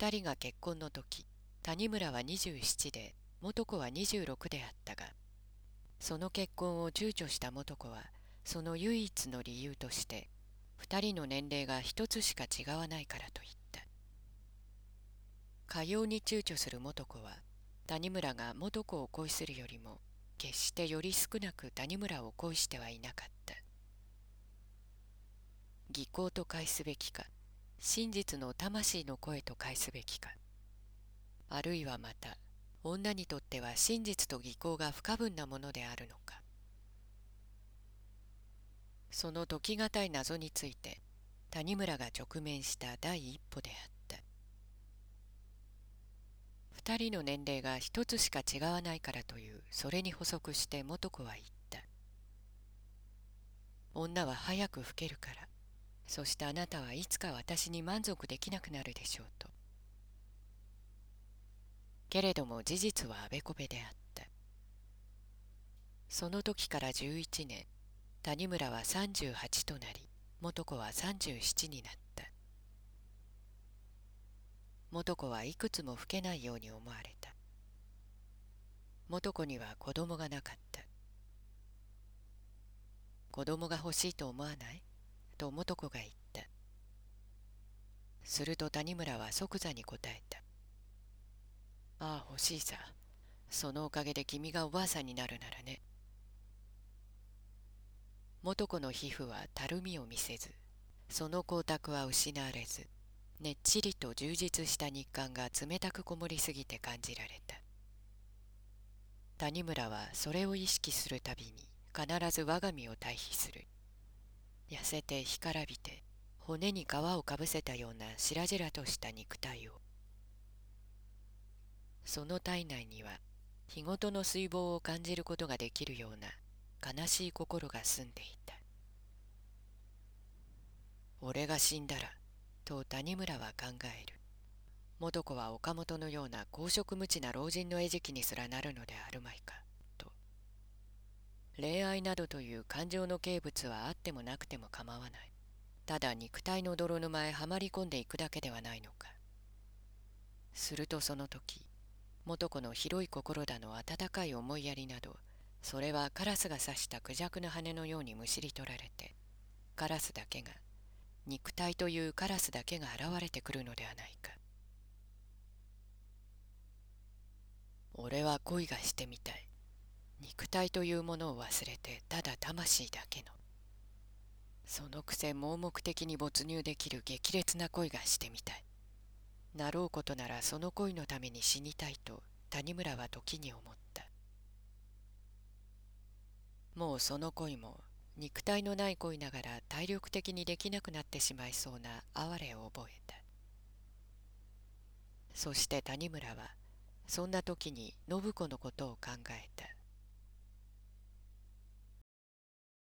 二人が結婚の時谷村は27で元子は26であったがその結婚を躊躇した元子はその唯一の理由として二人の年齢が一つしか違わないからと言った。かように躊躇する元子は谷村が元子を恋するよりも決してより少なく谷村を恋してはいなかった。技巧と返すべきか真実の魂の声と返すべきか。あるいはまた女にとっては真実と技巧が不可分なものであるのか。その解き難い謎について谷村が直面した第一歩であった。二人の年齢が一つしか違わないからというそれに補足して元子は言った。女は早く老けるからそしてあなたはいつか私に満足できなくなるでしょうと。けれども事実はあべこべであった。その時から11年谷村は38となり元子は37になった。元子はいくつも老けないように思われた。元子には子供がなかった。子供が欲しいと思わない？と元子が言った。すると谷村は即座に答えた。ああ欲しいさ。そのおかげで君がおばあさんになるならね。元子の皮膚はたるみを見せずその光沢は失われずねっちりと充実した日韓が冷たくこもりすぎて感じられた。谷村はそれを意識するたびに必ず我が身を対比する。痩せて干からびて骨に皮をかぶせたような白々とした肉体を。その体内には日ごとの水防を感じることができるような悲しい心が住んでいた。俺が死んだらと谷村は考える。元子は岡本のような公職無知な老人の餌食にすらなるのであるまいか。恋愛などという感情の形物はあってもなくても構わない。ただ肉体の泥沼へはまり込んでいくだけではないのか。するとその時元子の広い心だの温かい思いやりなどそれはカラスが刺したクジャクの羽のようにむしり取られてカラスだけが肉体というカラスだけが現れてくるのではないか。俺は恋がしてみたい。肉体というものを忘れてただ魂だけの。そのくせ盲目的に没入できる激烈な恋がしてみたい。なろうことならその恋のために死にたいと谷村は時に思った。もうその恋も肉体のない恋ながら体力的にできなくなってしまいそうな哀れを覚えた。そして谷村はそんな時に信子のことを考えた。